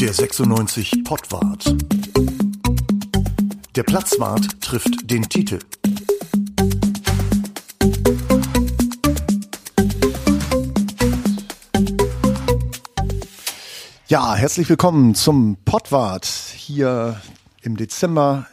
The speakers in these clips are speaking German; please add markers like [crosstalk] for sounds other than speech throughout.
Der 96 Pottwart. Der Platzwart trifft den Titel. Ja, herzlich willkommen zum Pottwart hier im Dezember.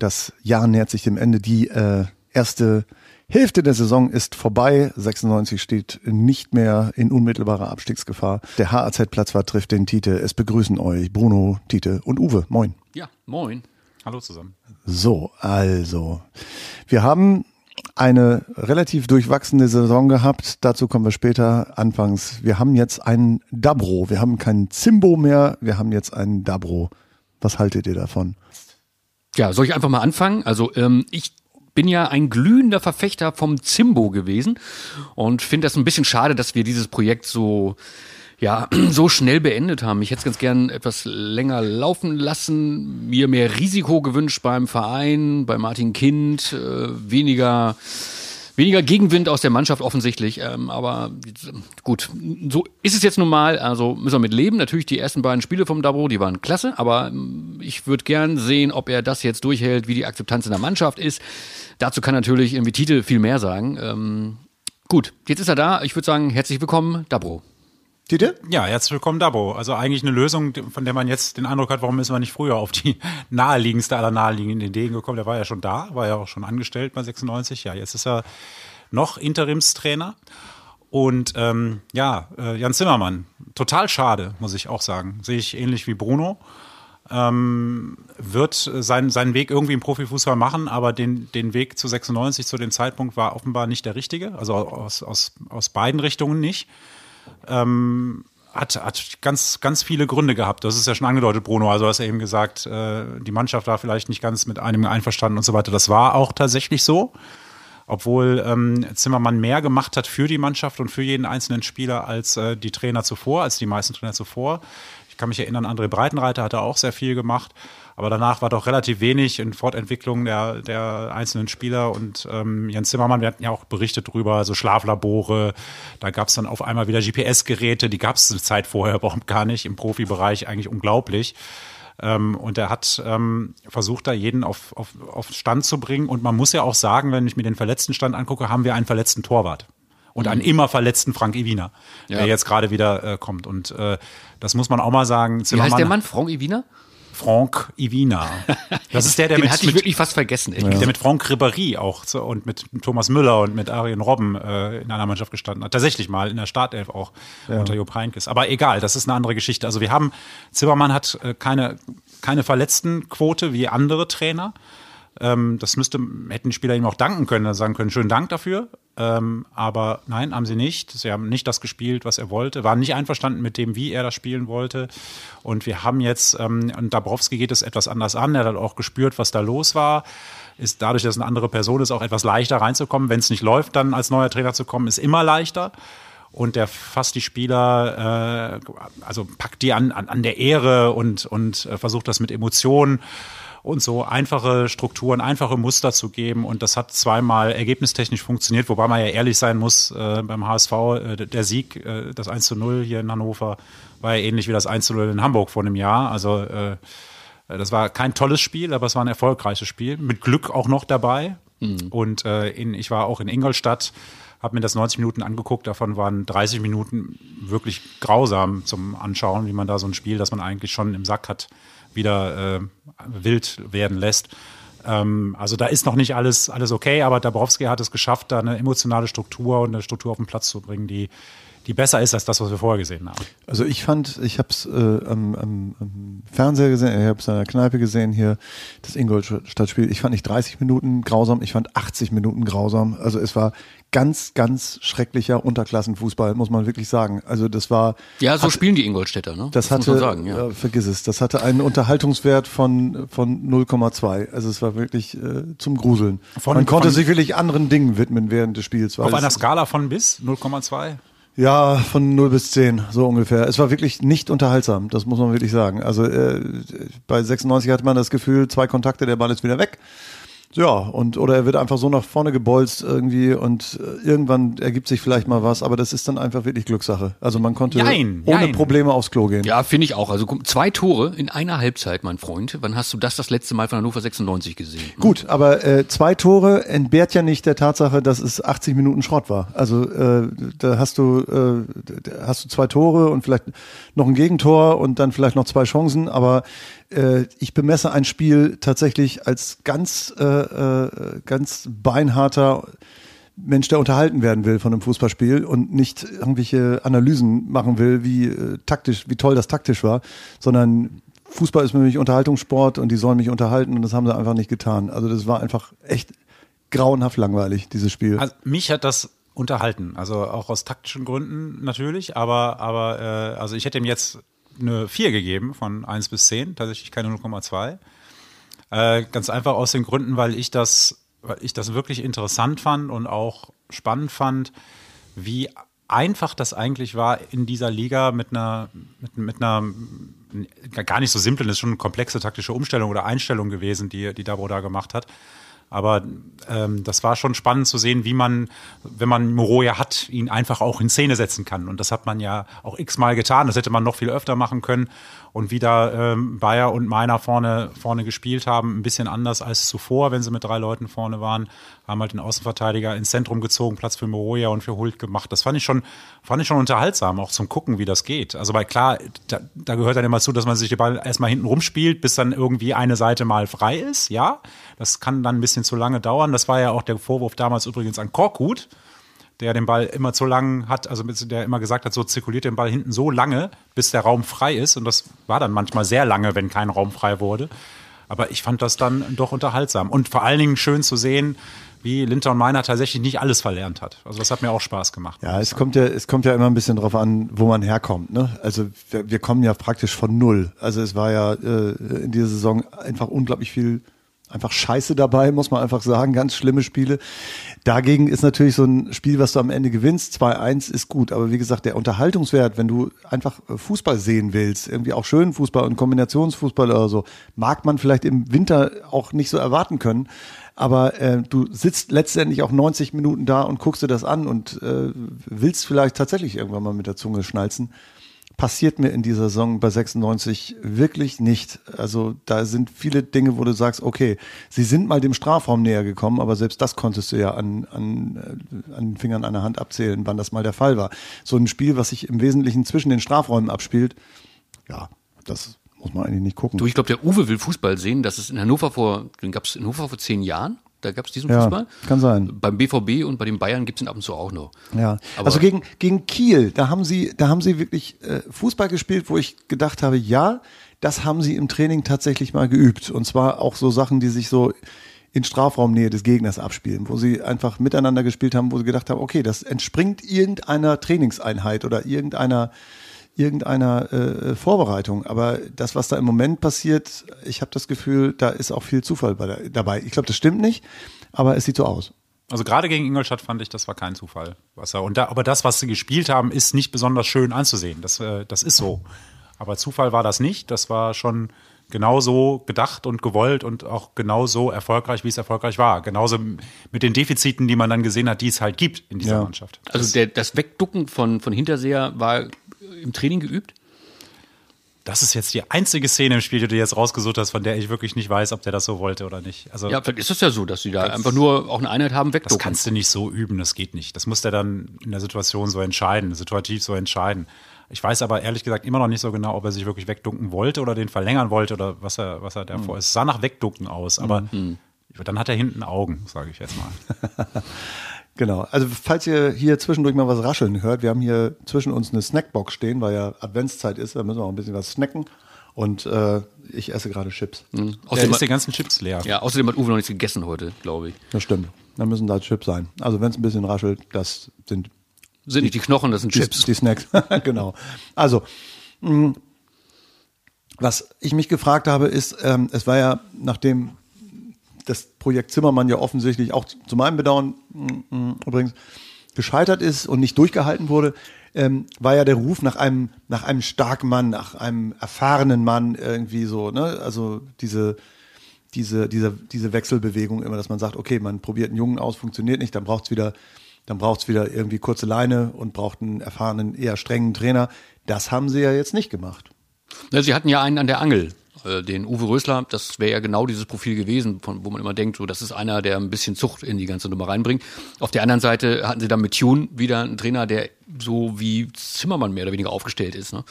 Das Jahr nähert sich dem Ende. Die äh, erste Hälfte der Saison ist vorbei. 96 steht nicht mehr in unmittelbarer Abstiegsgefahr. Der HAZ-Platzwart trifft den Tite. Es begrüßen euch Bruno, Tite und Uwe. Moin. Ja, moin. Hallo zusammen. So, also. Wir haben eine relativ durchwachsene Saison gehabt. Dazu kommen wir später. Anfangs, wir haben jetzt einen Dabro. Wir haben keinen Zimbo mehr. Wir haben jetzt einen Dabro. Was haltet ihr davon? Ja, soll ich einfach mal anfangen? Also ähm, ich bin ja ein glühender Verfechter vom Zimbo gewesen und finde das ein bisschen schade, dass wir dieses Projekt so ja, [clears throat] so schnell beendet haben. Ich hätte es ganz gern etwas länger laufen lassen, mir mehr Risiko gewünscht beim Verein, bei Martin Kind, äh, weniger weniger Gegenwind aus der Mannschaft offensichtlich, ähm, aber gut, so ist es jetzt nun mal, also müssen wir mit leben. Natürlich die ersten beiden Spiele vom Dabro, die waren klasse, aber ähm, ich würde gern sehen, ob er das jetzt durchhält, wie die Akzeptanz in der Mannschaft ist. Dazu kann natürlich irgendwie Titel viel mehr sagen. Ähm, gut, jetzt ist er da. Ich würde sagen, herzlich willkommen, Dabro. Dieter? Ja, herzlich willkommen, Dabo. Also eigentlich eine Lösung, von der man jetzt den Eindruck hat, warum ist man nicht früher auf die [laughs] naheliegendste aller naheliegenden Ideen gekommen. Der war ja schon da, war ja auch schon angestellt bei 96. Ja, jetzt ist er noch Interimstrainer. Und ähm, ja, äh, Jan Zimmermann, total schade, muss ich auch sagen. Sehe ich ähnlich wie Bruno. Ähm, wird seinen, seinen Weg irgendwie im Profifußball machen, aber den, den Weg zu 96 zu dem Zeitpunkt war offenbar nicht der richtige. Also aus, aus, aus beiden Richtungen nicht ähm, hat, hat ganz, ganz viele Gründe gehabt. Das ist ja schon angedeutet, Bruno. Also hast ja eben gesagt, äh, die Mannschaft war vielleicht nicht ganz mit einem einverstanden und so weiter. Das war auch tatsächlich so. Obwohl ähm, Zimmermann mehr gemacht hat für die Mannschaft und für jeden einzelnen Spieler als äh, die Trainer zuvor, als die meisten Trainer zuvor. Ich kann mich erinnern, André Breitenreiter hatte auch sehr viel gemacht. Aber danach war doch relativ wenig in Fortentwicklung der, der einzelnen Spieler. Und ähm, Jens Zimmermann, wir hatten ja auch berichtet drüber, so Schlaflabore. Da gab es dann auf einmal wieder GPS-Geräte, die gab es eine Zeit vorher [laughs] überhaupt gar nicht. Im Profibereich eigentlich unglaublich. Ähm, und er hat ähm, versucht, da jeden auf, auf, auf Stand zu bringen. Und man muss ja auch sagen, wenn ich mir den verletzten Stand angucke, haben wir einen verletzten Torwart und einen mhm. immer verletzten Frank Iwina, ja. der jetzt gerade wieder äh, kommt. Und äh, das muss man auch mal sagen. Zimmermann, Wie heißt der Mann? Frank Iwina? Franck Ivina. Das ist der, der Den mit, hatte ich wirklich fast vergessen. Ja. Der mit Franck Ribéry auch so, und mit Thomas Müller und mit Arjen Robben äh, in einer Mannschaft gestanden hat. Tatsächlich mal in der Startelf auch ja. unter Jupp Heynckes. Aber egal, das ist eine andere Geschichte. Also wir haben, Zimmermann hat äh, keine, keine Verletztenquote wie andere Trainer. Ähm, das müsste, hätten Spieler ihm auch danken können, also sagen können, schönen Dank dafür. Ähm, aber nein, haben sie nicht. Sie haben nicht das gespielt, was er wollte, waren nicht einverstanden mit dem, wie er das spielen wollte. Und wir haben jetzt, ähm, und Dabrowski geht es etwas anders an, er hat auch gespürt, was da los war. Ist dadurch, dass eine andere Person ist, auch etwas leichter reinzukommen. Wenn es nicht läuft, dann als neuer Trainer zu kommen, ist immer leichter und der fasst die Spieler, äh, also packt die an, an, an der Ehre und, und äh, versucht das mit Emotionen und so einfache Strukturen, einfache Muster zu geben. Und das hat zweimal ergebnistechnisch funktioniert, wobei man ja ehrlich sein muss, äh, beim HSV, äh, der Sieg, äh, das 1 zu 0 hier in Hannover, war ja ähnlich wie das 1 zu 0 in Hamburg vor einem Jahr. Also äh, das war kein tolles Spiel, aber es war ein erfolgreiches Spiel. Mit Glück auch noch dabei. Mhm. Und äh, in, ich war auch in Ingolstadt, habe mir das 90 Minuten angeguckt. Davon waren 30 Minuten wirklich grausam zum Anschauen, wie man da so ein Spiel, das man eigentlich schon im Sack hat, wieder äh, wild werden lässt. Ähm, also da ist noch nicht alles, alles okay, aber Dabrowski hat es geschafft, da eine emotionale Struktur und eine Struktur auf den Platz zu bringen, die die besser ist als das, was wir vorher gesehen haben. Also ich fand, ich habe es äh, am, am, am, Fernseher gesehen, ich habe es in der Kneipe gesehen hier, das Ingolstadt-Spiel. Ich fand nicht 30 Minuten grausam, ich fand 80 Minuten grausam. Also es war ganz, ganz schrecklicher Unterklassenfußball, muss man wirklich sagen. Also das war. Ja, so hat, spielen die Ingolstädter, ne? Das, das hatte, sagen, ja. äh, vergiss es, das hatte einen Unterhaltungswert von, von 0,2. Also es war wirklich äh, zum Gruseln. Von, man konnte von, sich wirklich anderen Dingen widmen während des Spiels. Auf einer Skala von bis 0,2? Ja, von 0 bis 10, so ungefähr. Es war wirklich nicht unterhaltsam, das muss man wirklich sagen. Also äh, bei 96 hatte man das Gefühl, zwei Kontakte, der Ball ist wieder weg. Ja, und oder er wird einfach so nach vorne gebolzt irgendwie und äh, irgendwann ergibt sich vielleicht mal was, aber das ist dann einfach wirklich Glückssache. Also man konnte Jein, ohne jein. Probleme aufs Klo gehen. Ja, finde ich auch. Also zwei Tore in einer Halbzeit, mein Freund. Wann hast du das das letzte Mal von Hannover 96 gesehen? Gut, aber äh, zwei Tore entbehrt ja nicht der Tatsache, dass es 80 Minuten Schrott war. Also äh, da hast du äh, da hast du zwei Tore und vielleicht noch ein Gegentor und dann vielleicht noch zwei Chancen, aber äh, ich bemesse ein Spiel tatsächlich als ganz äh, äh, ganz beinharter Mensch, der unterhalten werden will von einem Fußballspiel und nicht irgendwelche Analysen machen will, wie äh, taktisch, wie toll das taktisch war, sondern Fußball ist für mich Unterhaltungssport und die sollen mich unterhalten und das haben sie einfach nicht getan. Also das war einfach echt grauenhaft langweilig, dieses Spiel. Also mich hat das unterhalten, also auch aus taktischen Gründen natürlich, aber aber äh, also ich hätte ihm jetzt eine 4 gegeben von 1 bis 10, tatsächlich keine 0,2. Äh, ganz einfach aus den Gründen, weil ich das weil ich das wirklich interessant fand und auch spannend fand, wie einfach das eigentlich war in dieser Liga mit einer mit, mit einer gar nicht so simplen, das ist schon eine komplexe taktische Umstellung oder Einstellung gewesen, die die Dabo da gemacht hat. Aber ähm, das war schon spannend zu sehen, wie man, wenn man Moreau ja hat, ihn einfach auch in Szene setzen kann. Und das hat man ja auch x-mal getan. Das hätte man noch viel öfter machen können. Und wie da ähm, Bayer und Meiner vorne, vorne gespielt haben, ein bisschen anders als zuvor, wenn sie mit drei Leuten vorne waren, haben halt den Außenverteidiger ins Zentrum gezogen, Platz für Moroja und für Hult gemacht. Das fand ich schon, fand ich schon unterhaltsam, auch zum Gucken, wie das geht. Also weil klar, da, da gehört dann immer zu, dass man sich den Ball erstmal hinten rumspielt, bis dann irgendwie eine Seite mal frei ist, ja. Das kann dann ein bisschen zu lange dauern. Das war ja auch der Vorwurf damals übrigens an Korkut, der den Ball immer zu lang hat, also der immer gesagt hat, so zirkuliert den Ball hinten so lange, bis der Raum frei ist. Und das war dann manchmal sehr lange, wenn kein Raum frei wurde. Aber ich fand das dann doch unterhaltsam. Und vor allen Dingen schön zu sehen, wie Linter und Meiner tatsächlich nicht alles verlernt hat. Also das hat mir auch Spaß gemacht. Ja, es kommt ja, es kommt ja immer ein bisschen drauf an, wo man herkommt. Ne? Also wir, wir kommen ja praktisch von null. Also es war ja äh, in dieser Saison einfach unglaublich viel einfach Scheiße dabei, muss man einfach sagen. Ganz schlimme Spiele. Dagegen ist natürlich so ein Spiel, was du am Ende gewinnst, 2-1 ist gut. Aber wie gesagt, der Unterhaltungswert, wenn du einfach Fußball sehen willst, irgendwie auch schönen Fußball und Kombinationsfußball oder so, mag man vielleicht im Winter auch nicht so erwarten können. Aber äh, du sitzt letztendlich auch 90 Minuten da und guckst dir das an und äh, willst vielleicht tatsächlich irgendwann mal mit der Zunge schnalzen passiert mir in dieser Saison bei 96 wirklich nicht. Also da sind viele Dinge, wo du sagst, okay, sie sind mal dem Strafraum näher gekommen, aber selbst das konntest du ja an, an, äh, an den Fingern einer Hand abzählen, wann das mal der Fall war. So ein Spiel, was sich im Wesentlichen zwischen den Strafräumen abspielt, ja, das muss man eigentlich nicht gucken. Du, ich glaube, der Uwe will Fußball sehen. Das ist in Hannover vor, den gab es in Hannover vor zehn Jahren. Da gab es diesen Ja, Fußball. kann sein. Beim BVB und bei den Bayern gibt es ihn ab und zu auch noch. Ja, Aber- also gegen, gegen Kiel, da haben sie, da haben sie wirklich äh, Fußball gespielt, wo ich gedacht habe, ja, das haben sie im Training tatsächlich mal geübt. Und zwar auch so Sachen, die sich so in Strafraumnähe des Gegners abspielen, wo sie einfach miteinander gespielt haben, wo sie gedacht haben, okay, das entspringt irgendeiner Trainingseinheit oder irgendeiner irgendeiner äh, Vorbereitung. Aber das, was da im Moment passiert, ich habe das Gefühl, da ist auch viel Zufall bei der, dabei. Ich glaube, das stimmt nicht, aber es sieht so aus. Also gerade gegen Ingolstadt fand ich, das war kein Zufall. Was er, und da, aber das, was sie gespielt haben, ist nicht besonders schön anzusehen. Das, äh, das ist so. Aber Zufall war das nicht. Das war schon genauso gedacht und gewollt und auch genauso erfolgreich, wie es erfolgreich war. Genauso mit den Defiziten, die man dann gesehen hat, die es halt gibt in dieser Ja. Mannschaft. Also der, das Wegducken von, von Hinterseher war im Training geübt? Das ist jetzt die einzige Szene im Spiel, die du jetzt rausgesucht hast, von der ich wirklich nicht weiß, ob der das so wollte oder nicht. Also Ja, vielleicht ist es ja so, dass sie da einfach nur auch eine Einheit haben, das wegducken. kannst du nicht so üben, das geht nicht. Das muss der dann in der Situation so entscheiden, situativ so entscheiden. Ich weiß aber ehrlich gesagt immer noch nicht so genau, ob er sich wirklich wegducken wollte oder den verlängern wollte oder was er, was er davor ist. Es sah nach Wegducken aus, aber dann hat er hinten Augen, sage ich jetzt mal. [laughs] Genau. Also falls ihr hier zwischendurch mal was rascheln hört, wir haben hier zwischen uns eine Snackbox stehen, weil ja Adventszeit ist, da müssen wir auch ein bisschen was snacken. Und äh, ich esse gerade Chips. Der Außerdem, ist die ganzen Chips leer. ja, außerdem hat Uwe noch nichts gegessen heute, glaube ich. Das stimmt. Da müssen da Chips sein. Also wenn es ein bisschen raschelt, das sind Sind nicht die Knochen, das sind die, Chips. die Snacks. [laughs] genau. Also, mh, was ich mich gefragt habe, ist, ähm, es war ja, nachdem das Projekt Zimmermann ja offensichtlich auch zu meinem Bedauern mh, mh, übrigens gescheitert ist und nicht durchgehalten wurde, ähm, war ja der Ruf nach einem, nach einem starken Mann, nach einem erfahrenen Mann irgendwie so, ne? Also diese, diese, diese, diese Wechselbewegung immer, dass man sagt, okay, man probiert einen Jungen aus, funktioniert nicht, dann braucht's wieder, dann braucht's wieder irgendwie kurze Leine und braucht einen erfahrenen, eher strengen Trainer. Das haben sie ja jetzt nicht gemacht. Sie hatten ja einen an der Angel, äh, den Uwe Rösler. Das wäre ja genau dieses Profil gewesen, von, wo man immer denkt, so, das ist einer, der ein bisschen Zucht in die ganze Nummer reinbringt. Auf der anderen Seite hatten sie dann mit Tune wieder einen Trainer, der so wie Zimmermann mehr oder weniger aufgestellt ist. Ne?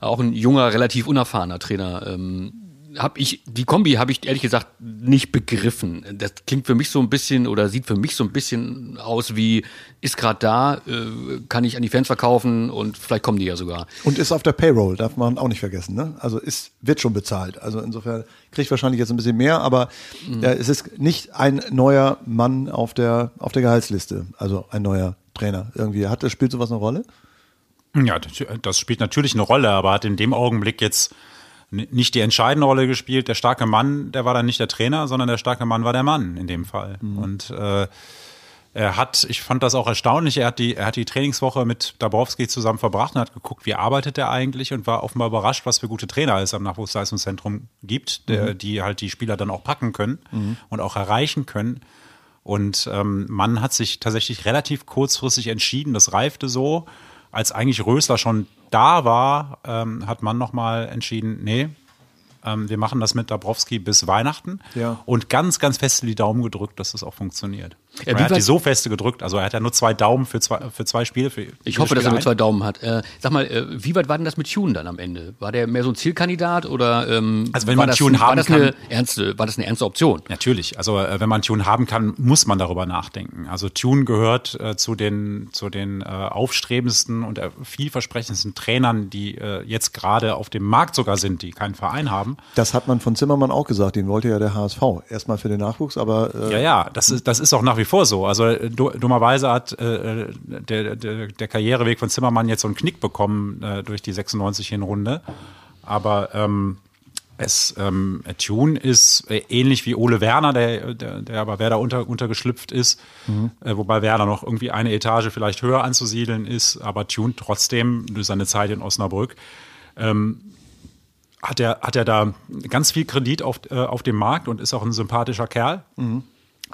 Auch ein junger, relativ unerfahrener Trainer. Ähm, habe ich die Kombi habe ich ehrlich gesagt nicht begriffen. Das klingt für mich so ein bisschen oder sieht für mich so ein bisschen aus wie ist gerade da, äh, kann ich an die Fans verkaufen und vielleicht kommen die ja sogar. Und ist auf der Payroll, darf man auch nicht vergessen. Ne? Also ist wird schon bezahlt. Also insofern kriegt wahrscheinlich jetzt ein bisschen mehr, aber mhm. äh, es ist nicht ein neuer Mann auf der auf der Gehaltsliste. Also ein neuer Trainer irgendwie. Hat das spielt sowas eine Rolle? Ja, das spielt natürlich eine Rolle, aber hat in dem Augenblick jetzt nicht die entscheidende Rolle gespielt. Der starke Mann, der war dann nicht der Trainer, sondern der starke Mann war der Mann in dem Fall. Mhm. Und äh, er hat, ich fand das auch erstaunlich, er hat die, er hat die Trainingswoche mit Dabrowski zusammen verbracht und hat geguckt, wie arbeitet er eigentlich und war offenbar überrascht, was für gute Trainer es am Nachwuchsleistungszentrum gibt, der, mhm. die halt die Spieler dann auch packen können mhm. und auch erreichen können. Und ähm, Mann hat sich tatsächlich relativ kurzfristig entschieden, das reifte so, als eigentlich Rösler schon da war, ähm, hat man nochmal entschieden, nee, ähm, wir machen das mit Dabrowski bis Weihnachten ja. und ganz, ganz fest die Daumen gedrückt, dass das auch funktioniert. Ja, er hat die so feste gedrückt, also er hat ja nur zwei Daumen für zwei, für zwei Spiele. Für ich hoffe, Spiele dass er nur zwei Daumen hat. Äh, sag mal, äh, wie weit war denn das mit Tune dann am Ende? War der mehr so ein Zielkandidat oder ähm, also wenn man das, Tune haben war das kann, eine ernste, war das eine ernste Option? Natürlich, also äh, wenn man Tune haben kann, muss man darüber nachdenken. Also Tune gehört äh, zu den zu den äh, aufstrebendsten und äh, vielversprechendsten Trainern, die äh, jetzt gerade auf dem Markt sogar sind, die keinen Verein haben. Das hat man von Zimmermann auch gesagt, den wollte ja der HSV erstmal für den Nachwuchs, aber äh, ja ja, das ist das ist auch nach wie vor so. Also dummerweise hat äh, der, der, der Karriereweg von Zimmermann jetzt so einen Knick bekommen äh, durch die 96 Hinrunde. Aber ähm, es, ähm, Tune ist äh, ähnlich wie Ole Werner, der, der, der aber Werder unter, untergeschlüpft ist, mhm. äh, wobei Werner noch irgendwie eine Etage vielleicht höher anzusiedeln ist, aber Tune trotzdem durch seine Zeit in Osnabrück ähm, hat er, hat er da ganz viel Kredit auf, äh, auf dem Markt und ist auch ein sympathischer Kerl. Mhm.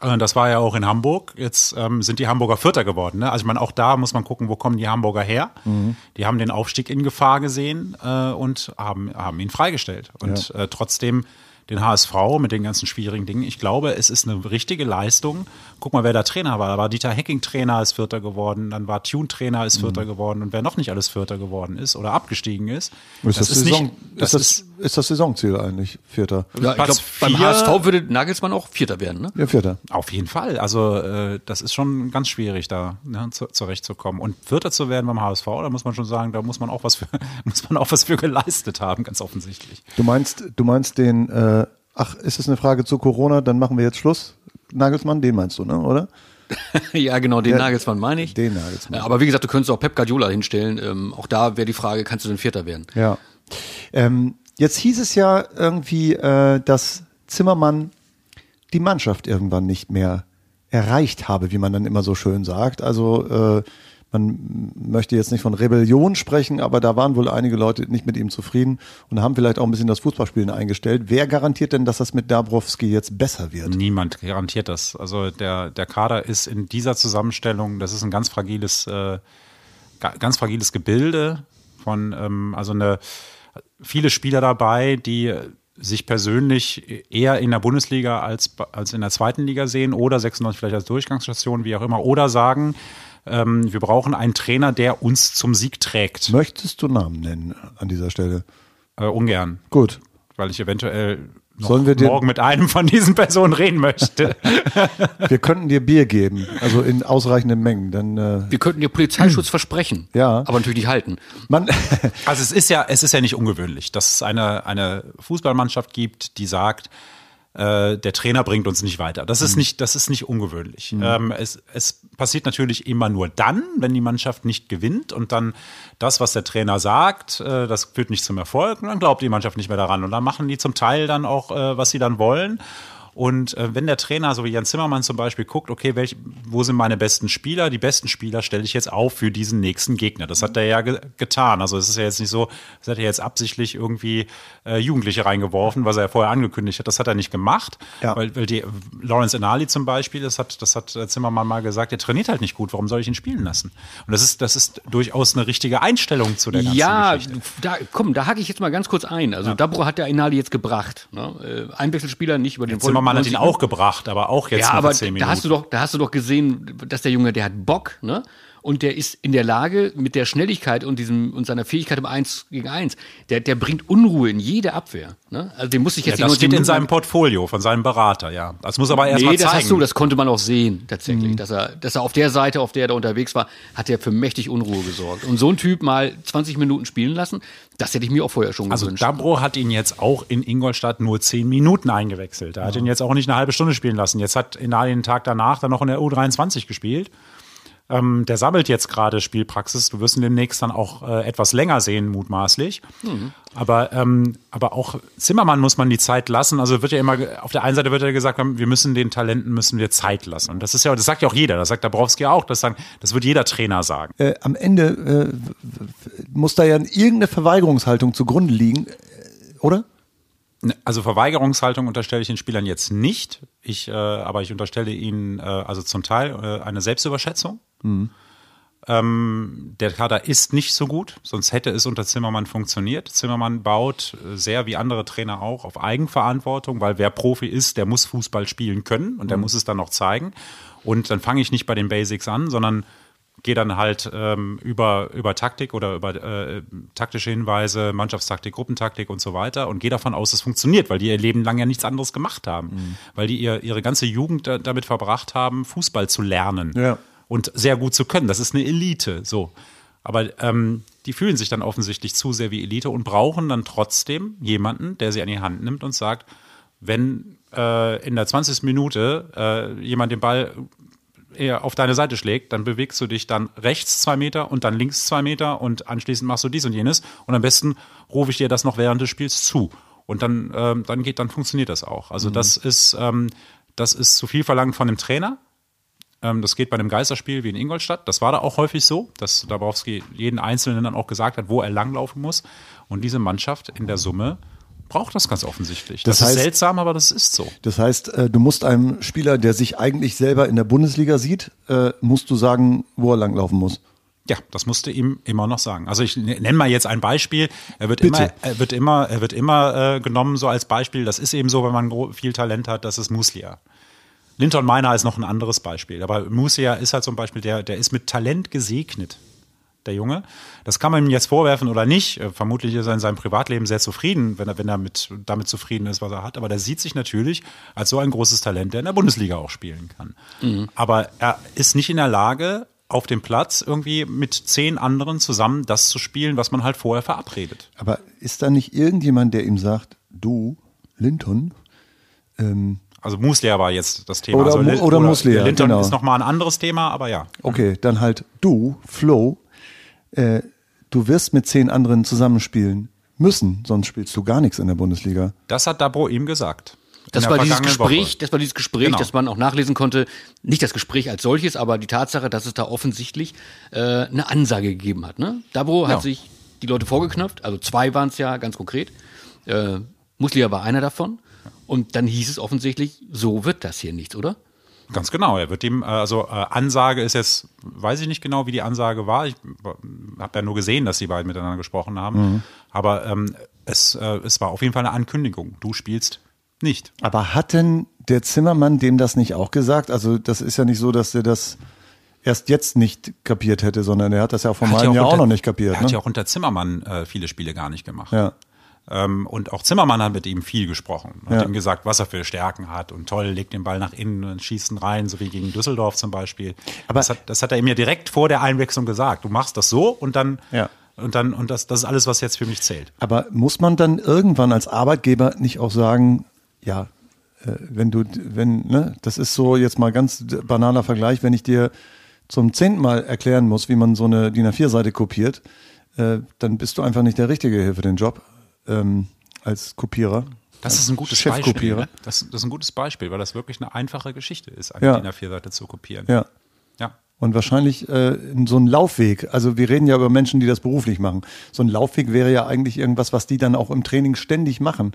Äh, das war ja auch in Hamburg. Jetzt ähm, sind die Hamburger Vierter geworden. Ne? Also ich meine, auch da muss man gucken, wo kommen die Hamburger her. Mhm. Die haben den Aufstieg in Gefahr gesehen äh, und haben, haben ihn freigestellt. Und ja. äh, trotzdem den HSV mit den ganzen schwierigen Dingen. Ich glaube, es ist eine richtige Leistung. Guck mal, wer da Trainer war. Da war Dieter Hecking Trainer, ist Vierter geworden. Dann war Tune Trainer, ist Vierter mhm. geworden. Und wer noch nicht alles Vierter geworden ist oder abgestiegen ist, ist das, das ist Saison, nicht, das ist, das, ist das Saisonziel eigentlich, Vierter. Ja, ich glaube, beim HSV würde Nagelsmann auch Vierter werden, ne? Ja, Vierter. Auf jeden Fall. Also, äh, das ist schon ganz schwierig, da ne, zu, zurechtzukommen. Und Vierter zu werden beim HSV, da muss man schon sagen, da muss man auch was für, [laughs] muss man auch was für geleistet haben, ganz offensichtlich. Du meinst, du meinst den, äh, ach, ist es eine Frage zu Corona, dann machen wir jetzt Schluss. Nagelsmann, den meinst du, ne, oder? [laughs] ja, genau, den ja, Nagelsmann meine ich. Den Nagelsmann. Aber wie gesagt, du könntest auch Pep Guardiola hinstellen. Ähm, auch da wäre die Frage, kannst du denn Vierter werden? Ja. Ähm, jetzt hieß es ja irgendwie, äh, dass Zimmermann die Mannschaft irgendwann nicht mehr erreicht habe, wie man dann immer so schön sagt. Also äh, man möchte jetzt nicht von Rebellion sprechen, aber da waren wohl einige Leute nicht mit ihm zufrieden und haben vielleicht auch ein bisschen das Fußballspielen eingestellt. Wer garantiert denn, dass das mit Dabrowski jetzt besser wird? Niemand garantiert das. Also der, der Kader ist in dieser Zusammenstellung, das ist ein ganz fragiles, äh, ganz fragiles Gebilde von, ähm, also eine, viele Spieler dabei, die sich persönlich eher in der Bundesliga als, als in der zweiten Liga sehen oder 96 vielleicht als Durchgangsstation, wie auch immer, oder sagen, ähm, wir brauchen einen Trainer, der uns zum Sieg trägt. Möchtest du Namen nennen an dieser Stelle? Äh, ungern. Gut. Weil ich eventuell noch Sollen wir morgen mit einem von diesen Personen reden möchte. [laughs] wir könnten dir Bier geben, also in ausreichenden Mengen. Dann, äh wir könnten dir Polizeischutz versprechen, ja. aber natürlich nicht halten. Man [laughs] also es ist ja, es ist ja nicht ungewöhnlich, dass es eine, eine Fußballmannschaft gibt, die sagt, äh, der Trainer bringt uns nicht weiter. Das ist mhm. nicht, das ist nicht ungewöhnlich. Mhm. Ähm, es, es passiert natürlich immer nur dann, wenn die Mannschaft nicht gewinnt und dann das, was der Trainer sagt, äh, das führt nicht zum Erfolg und dann glaubt die Mannschaft nicht mehr daran und dann machen die zum Teil dann auch, äh, was sie dann wollen. Und äh, wenn der Trainer, so wie Jan Zimmermann zum Beispiel, guckt, okay, welch, wo sind meine besten Spieler? Die besten Spieler stelle ich jetzt auf für diesen nächsten Gegner. Das hat er ja ge getan. Also es ist ja jetzt nicht so, das hat er jetzt absichtlich irgendwie äh, Jugendliche reingeworfen, was er ja vorher angekündigt hat. Das hat er nicht gemacht. Ja. Weil, weil die Lawrence Enali zum Beispiel, das hat, das hat Zimmermann mal gesagt, der trainiert halt nicht gut. Warum soll ich ihn spielen lassen? Und das ist, das ist durchaus eine richtige Einstellung zu der ganzen ja, Geschichte. Ja, da, komm, da hake ich jetzt mal ganz kurz ein. Also ja. Dabro hat der Enali jetzt gebracht. Ne? Äh, Einwechselspieler nicht über den Zimmermann Zimmermann hat ihn auch gebracht, aber auch jetzt ja, aber zehn Minuten. Da hast du doch, da hast du doch gesehen, dass der Junge, der hat Bock, ne? Und der ist in der Lage, mit der Schnelligkeit und diesem und seiner Fähigkeit im Eins gegen Eins, der, der bringt Unruhe in jede Abwehr. Ne? Also den muss ich jetzt ja, das steht in seinem Portfolio von seinem Berater, ja. Das muss aber erst nee, mal zeigen. das hast du, das konnte man auch sehen, tatsächlich. Mhm. Dass, er, dass er auf der Seite, auf der er da unterwegs war, hat er für mächtig Unruhe gesorgt. Und so ein Typ mal 20 Minuten spielen lassen, das hätte ich mir auch vorher schon also gewünscht. Also Dabro hat ihn jetzt auch in Ingolstadt nur 10 Minuten eingewechselt. Er hat ja. ihn jetzt auch nicht eine halbe Stunde spielen lassen. Jetzt hat Inali den Tag danach dann noch in der U23 gespielt. Ähm, der sammelt jetzt gerade Spielpraxis. Du wirst ihn demnächst dann auch äh, etwas länger sehen, mutmaßlich. Mhm. Aber, ähm, aber auch Zimmermann muss man die Zeit lassen. Also wird ja immer, auf der einen Seite wird ja gesagt, wir müssen den Talenten müssen wir Zeit lassen. Und das ist ja, das sagt ja auch jeder. Das sagt Dabrowski auch. Das, sagen, das wird jeder Trainer sagen. Äh, am Ende äh, muss da ja irgendeine Verweigerungshaltung zugrunde liegen, äh, oder? Ne, also Verweigerungshaltung unterstelle ich den Spielern jetzt nicht. Ich, äh, aber ich unterstelle ihnen äh, also zum Teil äh, eine Selbstüberschätzung. Mhm. Ähm, der Kader ist nicht so gut, sonst hätte es unter Zimmermann funktioniert. Zimmermann baut äh, sehr wie andere Trainer auch auf Eigenverantwortung, weil wer Profi ist, der muss Fußball spielen können und der mhm. muss es dann auch zeigen. Und dann fange ich nicht bei den Basics an, sondern gehe dann halt ähm, über, über Taktik oder über äh, taktische Hinweise, Mannschaftstaktik, Gruppentaktik und so weiter und gehe davon aus, es funktioniert, weil die ihr Leben lang ja nichts anderes gemacht haben. Mhm. Weil die ihr, ihre ganze Jugend da, damit verbracht haben, Fußball zu lernen. Ja und sehr gut zu können. Das ist eine Elite, so. Aber ähm, die fühlen sich dann offensichtlich zu sehr wie Elite und brauchen dann trotzdem jemanden, der sie an die Hand nimmt und sagt, wenn äh, in der 20. Minute äh, jemand den Ball eher auf deine Seite schlägt, dann bewegst du dich dann rechts zwei Meter und dann links zwei Meter und anschließend machst du dies und jenes und am besten rufe ich dir das noch während des Spiels zu und dann ähm, dann geht dann funktioniert das auch. Also mhm. das ist ähm, das ist zu viel verlangt von dem Trainer, das geht bei einem Geisterspiel wie in Ingolstadt. Das war da auch häufig so, dass Dabrowski jeden Einzelnen dann auch gesagt hat, wo er langlaufen muss. Und diese Mannschaft in der Summe braucht das ganz offensichtlich. Das, das heißt, ist seltsam, aber das ist so. Das heißt, äh, du musst einem Spieler, der sich eigentlich selber in der Bundesliga sieht, äh, musst du sagen, wo er langlaufen muss. Ja, das musste ihm immer noch sagen. Also ich nenne mal jetzt ein Beispiel. Er wird Bitte. immer, er wird immer, er wird immer äh, genommen so als Beispiel. Das ist eben so, wenn man viel Talent hat. Das ist Muslia. Linton Miner ist noch ein anderes Beispiel. Aber Musia ist halt zum Beispiel, der, der ist mit Talent gesegnet, der Junge. Das kann man ihm jetzt vorwerfen oder nicht. Äh, vermutlich ist er in seinem Privatleben sehr zufrieden, wenn er, wenn er mit, damit zufrieden ist, was er hat. Aber der sieht sich natürlich als so ein großes Talent, der in der Bundesliga auch spielen kann. Mhm. Aber er ist nicht in der Lage, auf dem Platz irgendwie mit zehn anderen zusammen das zu spielen, was man halt vorher verabredet. Aber ist da nicht irgendjemand, der ihm sagt, du, Linton, ähm, also Muslia war jetzt das Thema. Oder, also, oder, oder Muslia, Linton genau. ist nochmal ein anderes Thema, aber ja. Okay, dann halt du, Flo, äh, du wirst mit zehn anderen zusammenspielen müssen, sonst spielst du gar nichts in der Bundesliga. Das hat Dabo ihm gesagt. Das war dieses Gespräch, Woche. das war dieses Gespräch, genau. das man auch nachlesen konnte. Nicht das Gespräch als solches, aber die Tatsache, dass es da offensichtlich äh, eine Ansage gegeben hat. Ne? Dabro ja. hat sich die Leute vorgeknöpft, also zwei waren es ja ganz konkret. Äh, Muslia war einer davon. Und dann hieß es offensichtlich, so wird das hier nichts, oder? Ganz genau. Er wird ihm, äh, also äh, Ansage ist jetzt, weiß ich nicht genau, wie die Ansage war. Ich habe ja nur gesehen, dass die beiden miteinander gesprochen haben. Mhm. Aber ähm, es, äh, es war auf jeden Fall eine Ankündigung. Du spielst nicht. Aber hat denn der Zimmermann dem das nicht auch gesagt? Also das ist ja nicht so, dass er das erst jetzt nicht kapiert hätte, sondern er hat das ja vor einem Jahr auch noch nicht kapiert. Er hat ne? ja auch unter Zimmermann äh, viele Spiele gar nicht gemacht. Ja. Ähm, und auch Zimmermann hat mit ihm viel gesprochen. Hat ja. ihm gesagt, was er für Stärken hat und toll, legt den Ball nach innen und schießt ihn rein, so wie gegen Düsseldorf zum Beispiel. Aber das hat, das hat er ihm ja direkt vor der Einwechslung gesagt. Du machst das so und dann ja. Und dann, und das, das ist alles, was jetzt für mich zählt. Aber muss man dann irgendwann als Arbeitgeber nicht auch sagen, ja, äh, wenn du, wenn, ne, das ist so jetzt mal ganz banaler Vergleich, wenn ich dir zum zehnten Mal erklären muss, wie man so eine DIN A4-Seite kopiert, äh, dann bist du einfach nicht der Richtige hier für den Job ähm, als Kopierer. Das ist ein gutes Beispiel. Ne? Das, das, ist ein gutes Beispiel, weil das wirklich eine einfache Geschichte ist, eine ja. DIN A4-Seite zu kopieren. Ja. Ja. Und wahrscheinlich äh, so ein Laufweg, also wir reden ja über Menschen, die das beruflich machen. So ein Laufweg wäre ja eigentlich irgendwas, was die dann auch im Training ständig machen.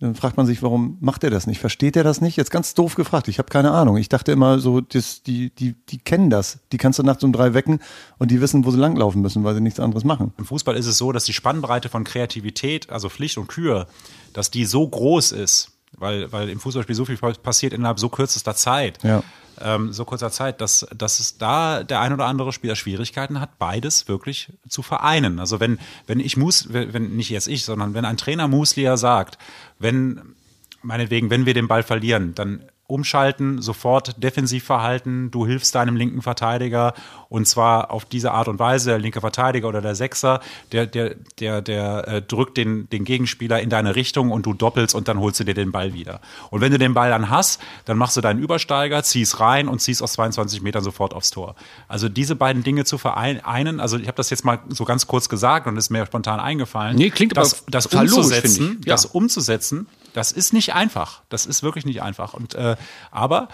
Dann fragt man sich, warum macht er das nicht? Versteht er das nicht? Jetzt ganz doof gefragt. Ich habe keine Ahnung. Ich dachte immer so, das, die, die, die kennen das. Die kannst du nachts um drei wecken und die wissen, wo sie langlaufen müssen, weil sie nichts anderes machen. Im Fußball ist es so, dass die Spannbreite von Kreativität, also Pflicht und Kür, dass die so groß ist, weil, weil im Fußballspiel so viel passiert innerhalb so kürzester Zeit. Ja ähm, so kurzer Zeit, dass, dass es da der ein oder andere Spieler Schwierigkeiten hat, beides wirklich zu vereinen. Also wenn, wenn ich muss, wenn nicht jetzt ich, sondern wenn ein Trainer Muslia sagt, wenn, meinetwegen, wenn wir den Ball verlieren, dann umschalten, sofort defensiv verhalten, du hilfst deinem linken Verteidiger und zwar auf diese Art und Weise, der linke Verteidiger oder der Sechser, der, der, der, der äh, drückt den, den Gegenspieler in deine Richtung und du doppelst und dann holst du dir den Ball wieder. Und wenn du den Ball dann hast, dann machst du deinen Übersteiger, ziehst rein und ziehst aus 22 Metern sofort aufs Tor. Also diese beiden Dinge zu vereinen, also ich habe das jetzt mal so ganz kurz gesagt und ist mir spontan eingefallen. Nee, klingt das, aber das umzusetzen, ja. das umzusetzen, das ist nicht einfach. Das ist wirklich nicht einfach. Und, äh, aber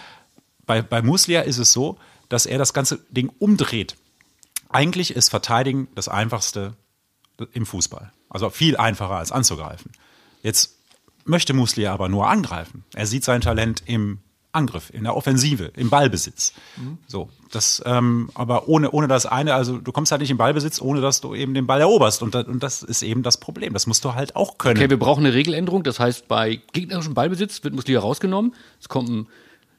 bei, bei Muslia ist es so, dass er das ganze Ding umdreht. Eigentlich ist Verteidigen das Einfachste im Fußball. Also viel einfacher als anzugreifen. Jetzt möchte Muslia aber nur angreifen. Er sieht sein Talent im Angriff, in der Offensive, im Ballbesitz. Mhm. So, das, ähm, aber ohne, ohne das eine, also du kommst halt nicht im Ballbesitz, ohne dass du eben den Ball eroberst. Und, und das ist eben das Problem. Das musst du halt auch können. Okay, wir brauchen eine Regeländerung. Das heißt, bei gegnerischem Ballbesitz wird Muslia rausgenommen. Es kommt ein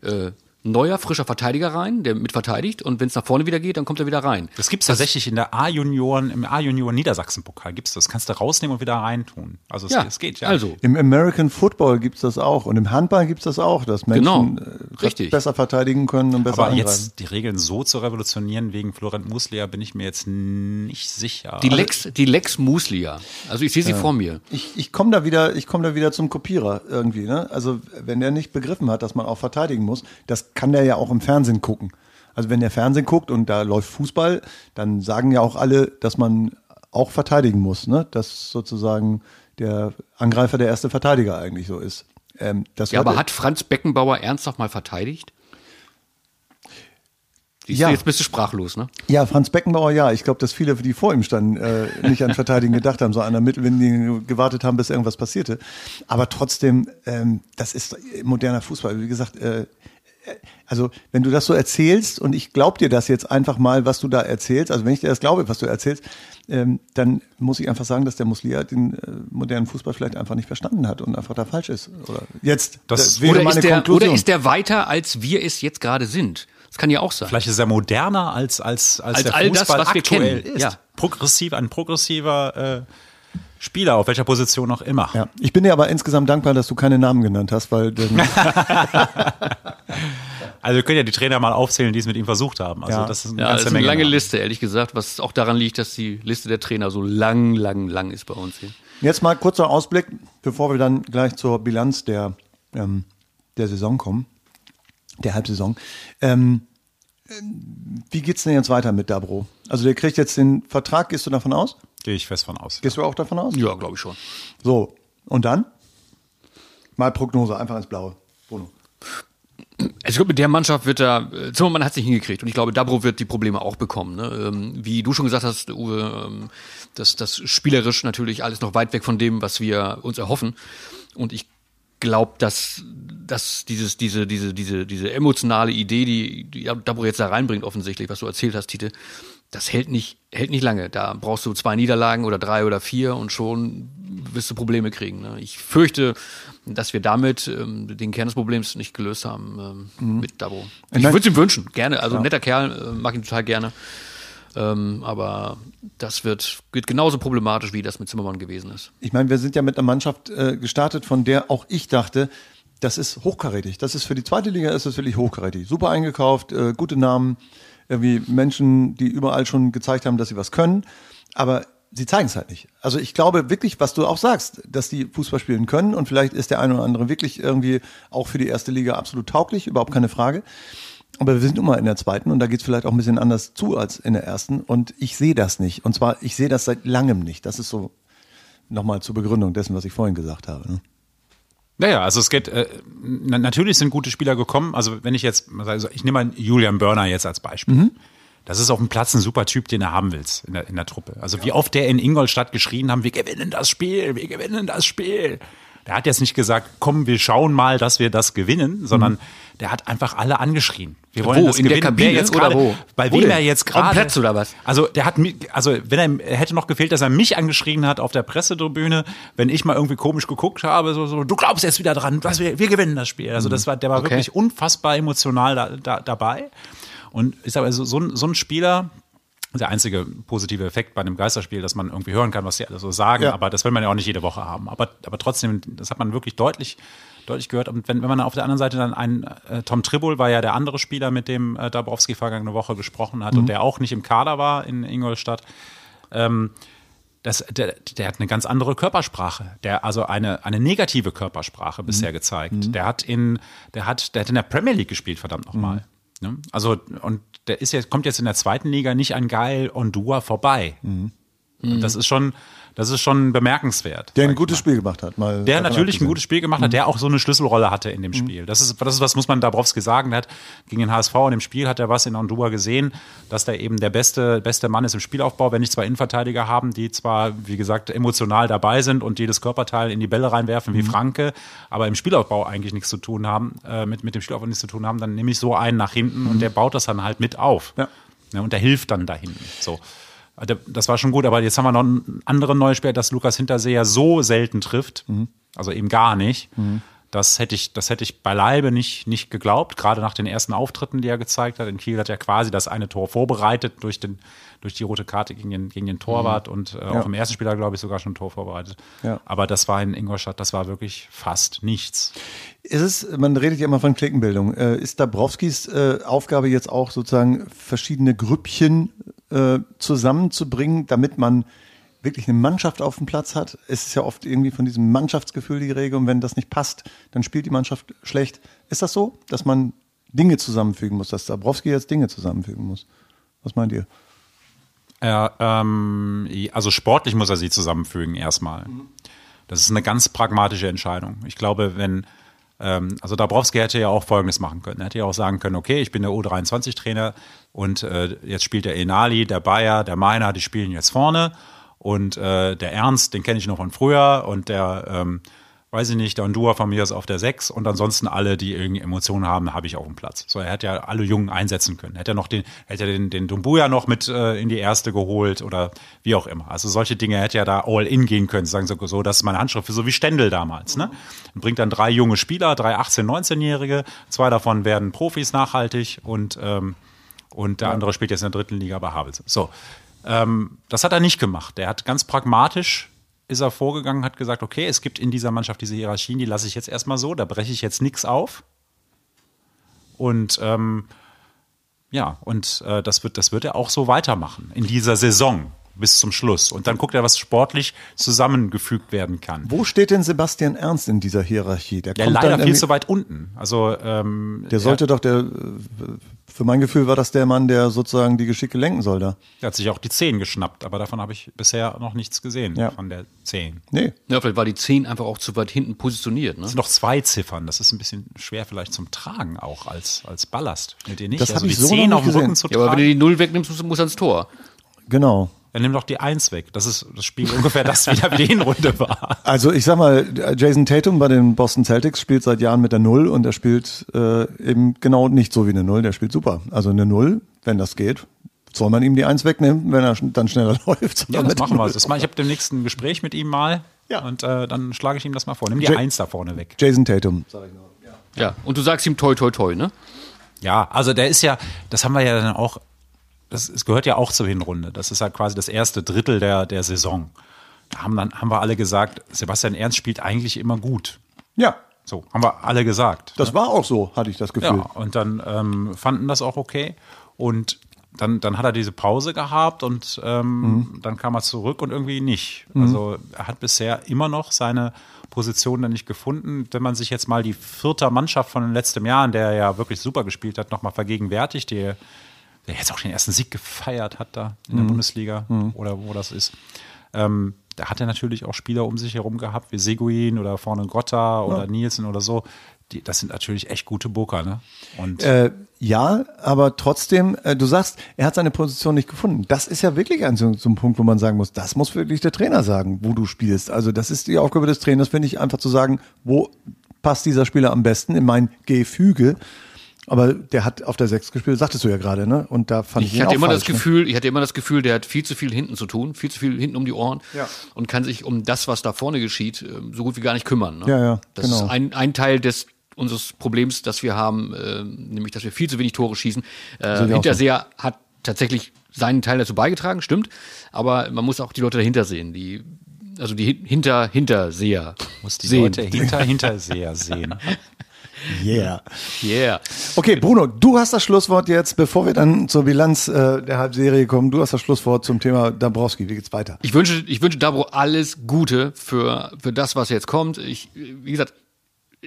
äh, neuer, frischer Verteidiger rein, der mit verteidigt und wenn es nach vorne wieder geht, dann kommt er wieder rein. Das gibt's tatsächlich in der A-Junioren, im A-Junioren Niedersachsen-Pokal gibt's das. Kannst du rausnehmen und wieder reintun. Also es, ja, es geht, ja. Also. Im American Football gibt's das auch und im Handball gibt's das auch, dass Menschen genau, äh, richtig. besser verteidigen können und besser Aber angreifen. jetzt die Regeln so zu revolutionieren wegen Florent Muslia bin ich mir jetzt nicht sicher. Die Lex, die Lex Muslia. Also ich sehe sie ja. vor mir. Ich, ich komme da wieder, ich komme da wieder zum Kopierer irgendwie, ne? Also wenn der nicht begriffen hat, dass man auch verteidigen muss, das kann der ja auch im Fernsehen gucken. Also wenn der Fernsehen guckt und da läuft Fußball, dann sagen ja auch alle, dass man auch verteidigen muss, ne? Dass sozusagen der Angreifer der erste Verteidiger eigentlich so ist. Ähm, ja, aber hat Franz Beckenbauer ernsthaft mal verteidigt? Siehst ja. Du, jetzt bist du sprachlos, ne? Ja, Franz Beckenbauer, ja. Ich glaube, dass viele, die vor ihm standen, äh, nicht an Verteidigen gedacht haben, so an der Mittellinie gewartet haben, bis irgendwas passierte. Aber trotzdem, ähm, das ist moderner Fußball. Wie gesagt, äh, also wenn du das so erzählst und ich glaub dir das jetzt einfach mal, was du da erzählst, also wenn ich dir das glaube, was du erzählst, ähm, dann muss ich einfach sagen, dass der Muslia den äh, modernen Fußball vielleicht einfach nicht verstanden hat und einfach da falsch ist. Oder jetzt, das, das wäre oder meine ist der, Konklusion. Oder ist der weiter, als wir es jetzt gerade sind? Das kann ja auch sein. Vielleicht ist er moderner als als als, als der all Fußball das, was aktuell wir kennen. ist. Ja. Progressiv, ein progressiver äh, Spieler, auf welcher Position auch immer. Ja. Ich bin dir aber insgesamt dankbar, dass du keine Namen genannt hast, weil. [laughs] also wir können ja die Trainer mal aufzählen, die es mit ihm versucht haben. Also ja. das ist eine, ja, das ist eine lange Namen. Liste, ehrlich gesagt, was auch daran liegt, dass die Liste der Trainer so lang, lang, lang ist bei uns hier. Jetzt mal kurzer Ausblick, bevor wir dann gleich zur Bilanz der, ähm, der Saison kommen, der Halbsaison. Ähm, wie geht's denn jetzt weiter mit Dabro? Also der kriegt jetzt den Vertrag, gehst du davon aus? Gehe ich fest von aus. Gehst du auch davon aus? Ja, glaube ich schon. So, und dann? Mal Prognose, einfach ins Blaue. Bruno. Also ich glaube, mit der Mannschaft wird er, äh, Zimmermann hat sich hingekriegt und ich glaube, Dabro wird die Probleme auch bekommen. Ne? Ähm, wie du schon gesagt hast, Uwe, ähm, dass das spielerisch natürlich alles noch weit weg von dem, was wir uns erhoffen. Und ich glaube, dass, dass dieses, diese, diese, diese, diese emotionale Idee, die, die Dabro jetzt da reinbringt, offensichtlich, was du erzählt hast, Tite, das hält nicht, hält nicht lange. Da brauchst du zwei Niederlagen oder drei oder vier und schon wirst du Probleme kriegen. Ne? Ich fürchte, dass wir damit ähm, den Kern des Problems nicht gelöst haben ähm, mhm. mit Dabo. Ich würde es ihm wünschen, gerne. Also ja. netter Kerl, äh, mag ihn total gerne. Ähm, aber das wird, wird genauso problematisch, wie das mit Zimmermann gewesen ist. Ich meine, wir sind ja mit einer Mannschaft äh, gestartet, von der auch ich dachte, das ist hochkarätig. Das ist für die zweite Liga ist das wirklich hochkarätig. Super eingekauft, äh, gute Namen irgendwie Menschen, die überall schon gezeigt haben, dass sie was können, aber sie zeigen es halt nicht. Also ich glaube wirklich, was du auch sagst, dass die Fußball spielen können und vielleicht ist der eine oder andere wirklich irgendwie auch für die erste Liga absolut tauglich, überhaupt keine Frage. Aber wir sind nun mal in der zweiten und da geht es vielleicht auch ein bisschen anders zu als in der ersten und ich sehe das nicht. Und zwar, ich sehe das seit langem nicht. Das ist so nochmal zur Begründung dessen, was ich vorhin gesagt habe. Ne? Naja, also es geht, äh, na, natürlich sind gute Spieler gekommen. Also wenn ich jetzt, also ich nehme mal Julian Börner jetzt als Beispiel. Mhm. Das ist auf dem Platz ein super Typ, den du haben willst in der, in der Truppe. Also wie oft der in Ingolstadt geschrien haben, wir gewinnen das Spiel, wir gewinnen das Spiel. Der hat jetzt nicht gesagt, komm, wir schauen mal, dass wir das gewinnen, sondern mhm. Der hat einfach alle angeschrien. Wir wollen wo, das in gewinnen. der Kabine jetzt oder grade, wo? Bei Wo wem denn? er jetzt gerade. Platz oder was? Also der hat mich, also wenn er, hätte noch gefehlt, dass er mich angeschrien hat auf der Pressetribüne, wenn ich mal irgendwie komisch geguckt habe, so, so du glaubst jetzt wieder dran, was wir, wir gewinnen das Spiel. Also das war, der war Okay. wirklich unfassbar emotional da, da, dabei. Und ich sage also, so, ein- so ein Spieler, der einzige positive Effekt bei einem Geisterspiel, dass man irgendwie hören kann, was die alle so sagen, Ja. aber das will man ja auch nicht jede Woche haben. Aber, aber trotzdem, das hat man wirklich deutlich, deutlich gehört. Und wenn, wenn man auf der anderen Seite dann einen, äh, Tom Tribble war ja der andere Spieler, mit dem äh, Dabrowski vergangene Woche gesprochen hat und der auch nicht im Kader war in Ingolstadt. Ähm, das, der, der hat eine ganz andere Körpersprache. Der also eine, eine negative Körpersprache bisher gezeigt. Der hat in, der hat, der hat in der Premier League gespielt, verdammt nochmal. Ne? Also, und der ist jetzt, kommt jetzt in der zweiten Liga nicht an Geil Ondua vorbei. Und das ist schon, das ist schon bemerkenswert. Der ein gutes mal. Spiel gemacht hat. Mal Der natürlich ein gutes Spiel gemacht hat, der auch so eine Schlüsselrolle hatte in dem Spiel. Das ist, das ist was muss man Dabrowski sagen. Der hat gegen den HSV in dem Spiel hat er was in Ondua gesehen, dass der eben der beste, beste Mann ist im Spielaufbau, wenn ich zwei Innenverteidiger haben, die zwar, wie gesagt, emotional dabei sind und jedes Körperteil in die Bälle reinwerfen wie Franke, aber im Spielaufbau eigentlich nichts zu tun haben, äh, mit, mit dem Spielaufbau nichts zu tun haben, dann nehme ich so einen nach hinten und der baut das dann halt mit auf. Ja. Ne, und der hilft dann da hinten. So. Der- Das war schon gut, aber jetzt haben wir noch einen anderen neuen Spieler, dass Lukas Hinterseher so selten trifft, also eben gar nicht. Das hätte ich, das hätte ich beileibe nicht, nicht geglaubt, gerade nach den ersten Auftritten, die er gezeigt hat. In Kiel hat er quasi das eine Tor vorbereitet durch, den, durch die rote Karte gegen den, gegen den Torwart und äh, auch im ersten Spiel hat er, glaube ich, sogar schon ein Tor vorbereitet. Ja. Aber das war in Ingolstadt, das war wirklich fast nichts. Ist es, man redet ja immer von Klickenbildung. Äh, ist Dabrowskis äh, Aufgabe jetzt auch sozusagen verschiedene Grüppchen äh, zusammenzubringen, damit man wirklich eine Mannschaft auf dem Platz hat? Es ist ja oft irgendwie von diesem Mannschaftsgefühl die Regel und wenn das nicht passt, dann spielt die Mannschaft schlecht. Ist das so, dass man Dinge zusammenfügen muss, dass Dabrowski jetzt Dinge zusammenfügen muss? Was meint ihr? Er, ähm, also sportlich muss er sie zusammenfügen erstmal. Das ist eine ganz pragmatische Entscheidung. Ich glaube, wenn, ähm, also Dabrowski hätte ja auch Folgendes machen können. Er hätte ja auch sagen können, okay, ich bin der U23-Trainer und äh, jetzt spielt der Enali, der Bayer, der Meiner, die spielen jetzt vorne und äh, der Ernst, den kenne ich noch von früher und der, ähm, weiß ich nicht, der Ondua von mir ist auf der 6 und ansonsten alle, die irgendwie Emotionen haben, habe ich auf dem Platz. So, er hätte ja alle Jungen einsetzen können. Hätte er noch den, hätte er den, den Dumbuya noch mit äh, in die erste geholt oder wie auch immer. Also solche Dinge hätte er da all in gehen können, sagen so, so das ist meine Handschrift, so wie Stendel damals, ne? Und bringt dann drei junge Spieler, drei 18-, 19-Jährige, zwei davon werden Profis nachhaltig und, ähm, und der andere spielt jetzt in der dritten Liga bei Havels. So. Ähm, das hat er nicht gemacht. Er hat ganz pragmatisch ist er vorgegangen, hat gesagt, okay, es gibt in dieser Mannschaft diese Hierarchien, die lasse ich jetzt erstmal so, da breche ich jetzt nichts auf. Und ähm, ja, und äh, das, wird, das wird er auch so weitermachen in dieser Saison bis zum Schluss. Und dann guckt er, was sportlich zusammengefügt werden kann. Wo steht denn Sebastian Ernst in dieser Hierarchie? Der Ja, kommt leider viel zu weit unten. Also ähm, Der sollte doch der, äh, für mein Gefühl war das der Mann, der sozusagen die Geschicke lenken soll da. der hat sich auch die 10 geschnappt, aber davon habe ich bisher noch nichts gesehen Ja. von der 10. Nee. Ja, vielleicht war die 10 einfach auch zu weit hinten positioniert. Ne? Es sind noch zwei Ziffern. Das ist ein bisschen schwer vielleicht zum Tragen auch als, als Ballast. Findet ihr nicht? Das also die ich so 10 noch auf dem nicht Rücken gesehen. zu Ja, aber wenn du tragen. die 0 wegnimmst, muss, muss ans Tor. Genau. Dann nimm doch die 1 weg. Das ist, das spielt ungefähr das [laughs] wieder, wie die Hinrunde war. Also ich sag mal, Jason Tatum bei den Boston Celtics spielt seit Jahren mit der Null und er spielt äh, eben genau nicht so wie eine Null, der spielt super. Also eine Null, wenn das geht, soll man ihm die Eins wegnehmen, wenn er dann schneller [laughs] läuft. Ja, das machen wir. Das mal, ich habe demnächst ein Gespräch mit ihm mal. Ja. Und äh, dann schlage ich ihm das mal vor. Nimm die Ja- 1 da vorne weg. Jason Tatum. Ja, und du sagst ihm toi toi toi, ne? Ja, also der ist ja, das haben wir ja dann auch, das, es gehört ja auch zur Hinrunde. Das ist halt quasi das erste Drittel der, der Saison. Da haben, dann, haben wir alle gesagt, Sebastian Ernst spielt eigentlich immer gut. Ja, So, haben wir alle gesagt. das war auch so, hatte ich das Gefühl. Ja, und dann ähm, fanden das auch okay. Und dann, dann hat er diese Pause gehabt und ähm, dann kam er zurück und irgendwie nicht. Also er hat bisher immer noch seine Position dann nicht gefunden. Wenn man sich jetzt mal die vierte Mannschaft von den letzten Jahren, der ja wirklich super gespielt hat, nochmal vergegenwärtigt, die der jetzt auch den ersten Sieg gefeiert hat da in der mhm. Bundesliga mhm. oder wo das ist. Ähm, da hat er natürlich auch Spieler um sich herum gehabt, wie Seguin oder vorne Grotta oder ja. Nielsen oder so. Die, das sind natürlich echt gute Booker, ne? Und äh, ja, aber trotzdem, äh, du sagst, er hat seine Position nicht gefunden. Das ist ja wirklich ein so, so ein Punkt, wo man sagen muss, das muss wirklich der Trainer sagen, wo du spielst. Also das ist die Aufgabe des Trainers, finde ich, einfach zu sagen, wo passt dieser Spieler am besten in mein Gefüge. Aber der hat auf der Sechs gespielt, sagtest du ja gerade, ne? Und da fand ich, ich hatte immer falsch, das ne? Gefühl, ne? ich hatte immer das Gefühl, der hat viel zu viel hinten zu tun, viel zu viel hinten um die Ohren ja. und kann sich um das, was da vorne geschieht, äh, so gut wie gar nicht kümmern. Ne? Ja, ja. Das genau. ist ein, ein Teil des unseres Problems, das wir haben, äh, nämlich, dass wir viel zu wenig Tore schießen. Äh, Hinterseher so. hat tatsächlich seinen Teil dazu beigetragen, stimmt. Aber man muss auch die Leute dahinter sehen, die also die hinter Hinterseher muss die sehen. Leute hinter Hinterseher sehen. [laughs] [laughs] Yeah. Yeah. Okay, Bruno, du hast das Schlusswort jetzt, bevor wir dann zur Bilanz äh, der Halbserie kommen. Du hast das Schlusswort zum Thema Dabrowski. Wie geht's weiter? Ich wünsche, ich wünsche Dabro alles Gute für, für das, was jetzt kommt. Ich, wie gesagt,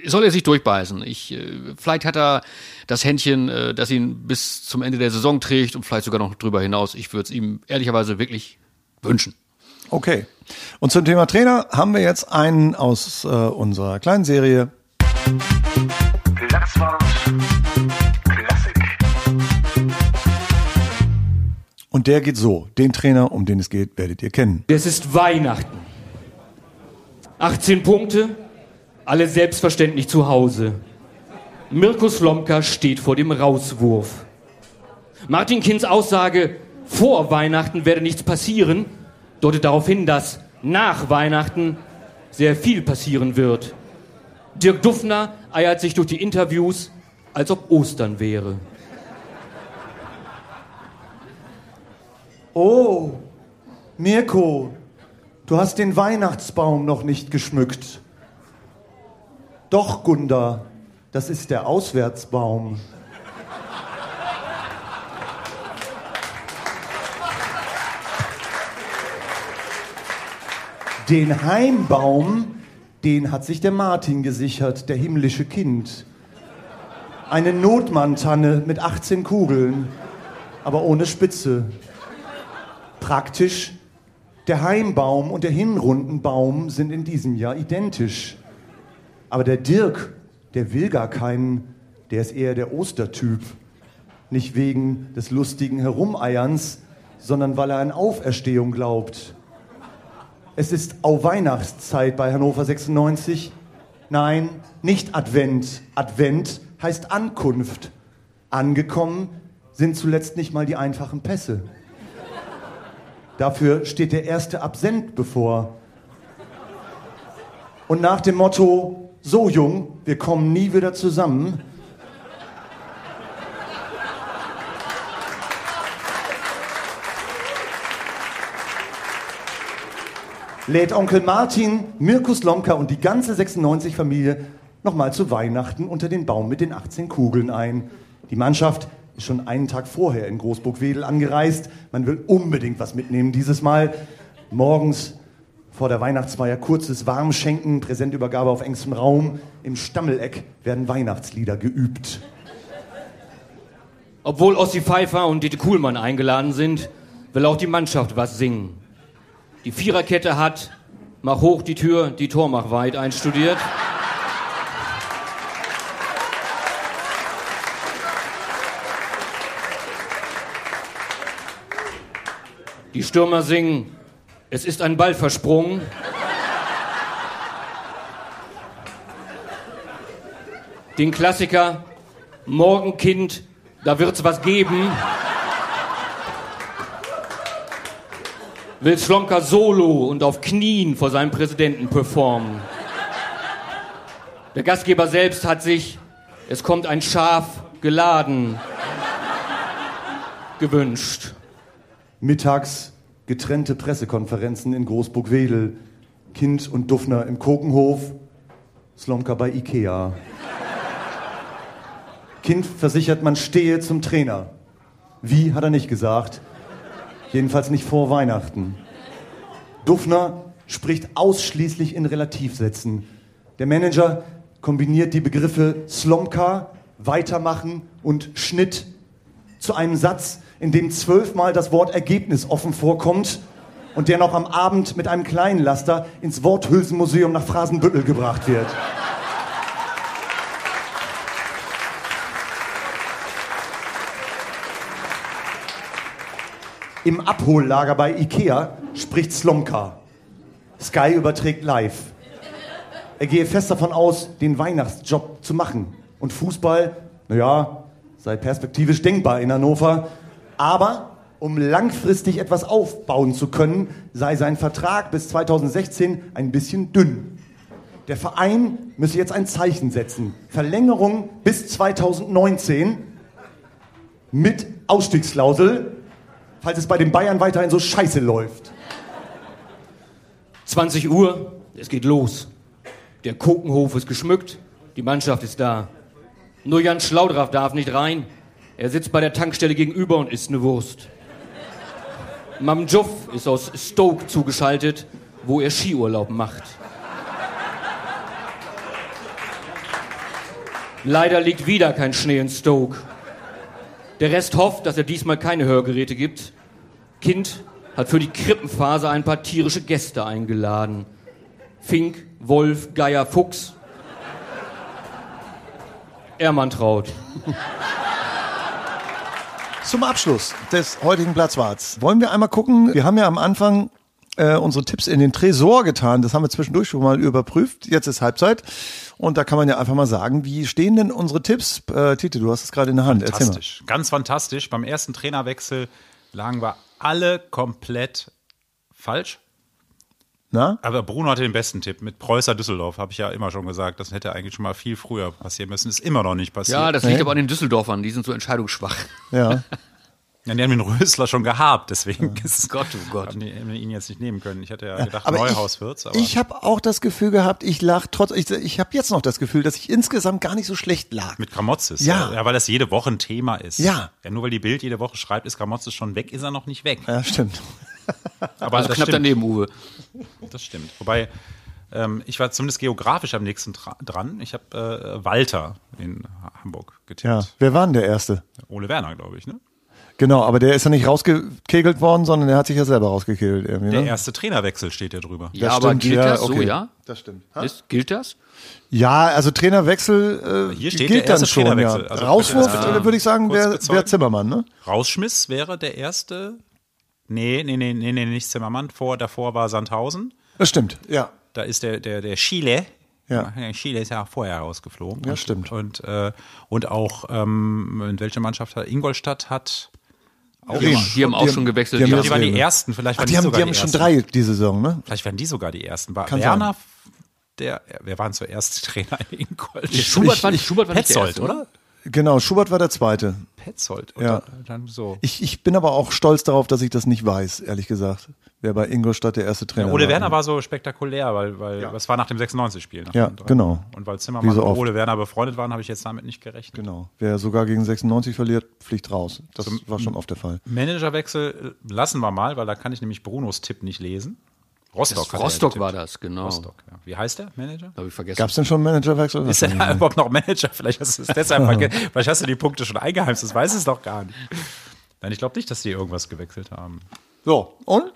soll er sich durchbeißen. Ich, äh, vielleicht hat er das Händchen, äh, das ihn bis zum Ende der Saison trägt und vielleicht sogar noch drüber hinaus. Ich würde es ihm ehrlicherweise wirklich wünschen. Okay. Und zum Thema Trainer haben wir jetzt einen aus äh, unserer kleinen Serie. Und der geht so. Den Trainer, um den es geht, werdet ihr kennen. Es ist Weihnachten. 18 Punkte, alle selbstverständlich zu Hause. Mirko Slomka steht vor dem Rauswurf. Martin Kinds Aussage, vor Weihnachten werde nichts passieren, deutet darauf hin, dass nach Weihnachten sehr viel passieren wird. Dirk Duffner eiert sich durch die Interviews, als ob Ostern wäre. Oh, Mirko, du hast den Weihnachtsbaum noch nicht geschmückt. Doch, Gunda, das ist der Auswärtsbaum. Den Heimbaum den hat sich der Martin gesichert, der himmlische Kind. Eine Notmanntanne mit 18 Kugeln, aber ohne Spitze. Praktisch, der Heimbaum und der Hinrundenbaum sind in diesem Jahr identisch. Aber der Dirk, der will gar keinen, der ist eher der Ostertyp. Nicht wegen des lustigen Herumeierns, sondern weil er an Auferstehung glaubt. Es ist auch Weihnachtszeit bei Hannover 96. Nein, nicht Advent. Advent heißt Ankunft. Angekommen sind zuletzt nicht mal die einfachen Pässe. Dafür steht der erste Absent bevor. Und nach dem Motto, so jung, wir kommen nie wieder zusammen, lädt Onkel Martin, Mirko Slomka und die ganze 96-Familie nochmal zu Weihnachten unter den Baum mit den 18 Kugeln ein. Die Mannschaft ist schon einen Tag vorher in Großburg-Wedel angereist. Man will unbedingt was mitnehmen dieses Mal. Morgens vor der Weihnachtsfeier kurzes Warmschenken, Präsentübergabe auf engstem Raum. Im Stammeleck werden Weihnachtslieder geübt. Obwohl Ossi Pfeiffer und Dieter Kuhlmann eingeladen sind, will auch die Mannschaft was singen die Viererkette hat, mach hoch die Tür, die Tor mach weit einstudiert. Die Stürmer singen, es ist ein Ball versprungen. Den Klassiker, Morgen Kind, da wird's was geben. Will Slomka solo und auf Knien vor seinem Präsidenten performen. Der Gastgeber selbst hat sich, es kommt ein Schaf geladen, gewünscht. Mittags getrennte Pressekonferenzen in Großburg-Wedel. Kind und Duffner im Kokenhof, Slomka bei Ikea. Kind versichert, man stehe zum Trainer. Wie, hat er nicht gesagt. Jedenfalls nicht vor Weihnachten. Duffner spricht ausschließlich in Relativsätzen. Der Manager kombiniert die Begriffe Slomka, Weitermachen und Schnitt zu einem Satz, in dem zwölfmal das Wort Ergebnis offen vorkommt und der noch am Abend mit einem kleinen Laster ins Worthülsenmuseum nach Phrasenbüttel gebracht wird. Im Abhollager bei Ikea spricht Slomka. Sky überträgt live. Er gehe fest davon aus, den Weihnachtsjob zu machen. Und Fußball, naja, sei perspektivisch denkbar in Hannover. Aber um langfristig etwas aufbauen zu können, sei sein Vertrag bis 2016 ein bisschen dünn. Der Verein müsse jetzt ein Zeichen setzen. Verlängerung bis 2019 mit Ausstiegsklausel, falls es bei den Bayern weiterhin so scheiße läuft. 20 Uhr, es geht los. Der Kokenhof ist geschmückt, die Mannschaft ist da. Nur Jan Schlaudraff darf nicht rein. Er sitzt bei der Tankstelle gegenüber und isst eine Wurst. Mam Juff ist aus Stoke zugeschaltet, wo er Skiurlaub macht. Leider liegt wieder kein Schnee in Stoke. Der Rest hofft, dass er diesmal keine Hörgeräte gibt. Kind hat für die Krippenphase ein paar tierische Gäste eingeladen. Fink, Wolf, Geier, Fuchs. Ermantraut. Zum Abschluss des heutigen Platzwarts wollen wir einmal gucken. Wir haben ja am Anfang äh, unsere Tipps in den Tresor getan. Das haben wir zwischendurch schon mal überprüft. Jetzt ist Halbzeit. Und da kann man ja einfach mal sagen, wie stehen denn unsere Tipps? Äh, Tite, du hast es gerade in der Hand. Fantastisch. Ganz fantastisch. Beim ersten Trainerwechsel lagen wir alle komplett falsch. Na? Aber Bruno hatte den besten Tipp. Mit Preußer Düsseldorf habe ich ja immer schon gesagt. Das hätte eigentlich schon mal viel früher passieren müssen. Ist immer noch nicht passiert. Ja, das liegt aber an den Düsseldorfern, die sind so entscheidungsschwach. Ja. [laughs] Ja, die haben den Rösler schon gehabt, deswegen ist, Gott, oh Gott. haben die haben ihn jetzt nicht nehmen können. Ich hatte ja gedacht, Aber Neuhaus wird's. Aber ich, ich habe auch das Gefühl gehabt, ich lag trotz, ich, ich habe jetzt noch das Gefühl, dass ich insgesamt gar nicht so schlecht lag. mit Gramozis. Ja. ja. weil das jede Woche ein Thema ist. Ja. ja. Nur weil die Bild jede Woche schreibt, ist Gramozis schon weg, ist er noch nicht weg. Ja, stimmt. [laughs] Aber Also knapp stimmt. daneben, Uwe. Das stimmt. Wobei, ähm, ich war zumindest geografisch am nächsten dra- dran. Ich habe äh, Walter in Ha- Hamburg getippt. Ja. Wer war denn der Erste? Ole Werner, glaube ich, ne? Genau, aber der ist ja nicht rausgekegelt worden, sondern der hat sich ja selber rausgekegelt irgendwie. Der Ne? erste Trainerwechsel steht ja drüber. Ja, Das aber stimmt, gilt ja, das so, okay. ja? Das stimmt. Ist, gilt das? Ja, also Trainerwechsel äh, Hier steht gilt der erste dann schon. Ja. Trainerwechsel. Also Rauswurf bitte würde ich sagen, wäre wär Zimmermann, ne? Rausschmiss wäre der erste. Nee, nee, nee, nee, nee, nicht Zimmermann. Vor, davor war Sandhausen. Das stimmt, ja. Da ist der, der, der Chile. Ja. Chile ist ja vorher rausgeflogen. Ja, und, stimmt. Und, äh, und auch, ähm, in welche Mannschaft hat Ingolstadt hat. Auch Bremen. Die haben auch Die schon haben- gewechselt. die Die waren die ersten, vielleicht Ach, waren die haben, sogar die haben schon ersten. drei diese Saison, ne? Vielleicht waren die sogar die ersten. War Kann Werner, der, wer war denn zuerst Trainer in Ingolstadt? Schubert war, Schubert war nicht der Petzold, Erste, oder? Genau, Schubert war der Zweite. Petzold. Ja. Oder? Dann so. Ich, ich bin aber auch stolz darauf, dass ich das nicht weiß, ehrlich gesagt. Wer bei Ingolstadt der erste Trainer Ole war. Werner war so spektakulär, weil, weil das war nach dem 96-Spiel. nach Ja, dem genau. Und weil Zimmermann so und. Ole Werner befreundet waren, habe ich jetzt damit nicht gerechnet. Genau. Wer sogar gegen 96 verliert, fliegt raus. Das war schon oft der Fall. Managerwechsel äh, lassen wir mal, weil da kann ich nämlich Brunos Tipp nicht lesen. Rostock. Das Rostock war das, genau. Rostock, ja. Wie heißt der Manager? Habe ich vergessen. Gab es denn schon einen Managerwechsel? Ist er überhaupt noch Manager? Vielleicht hast du es deshalb vergessen. [laughs] Vielleicht hast du die Punkte schon eingeheimst. Das weiß es doch gar nicht. Nein, ich glaube nicht, dass die irgendwas gewechselt haben. So, und?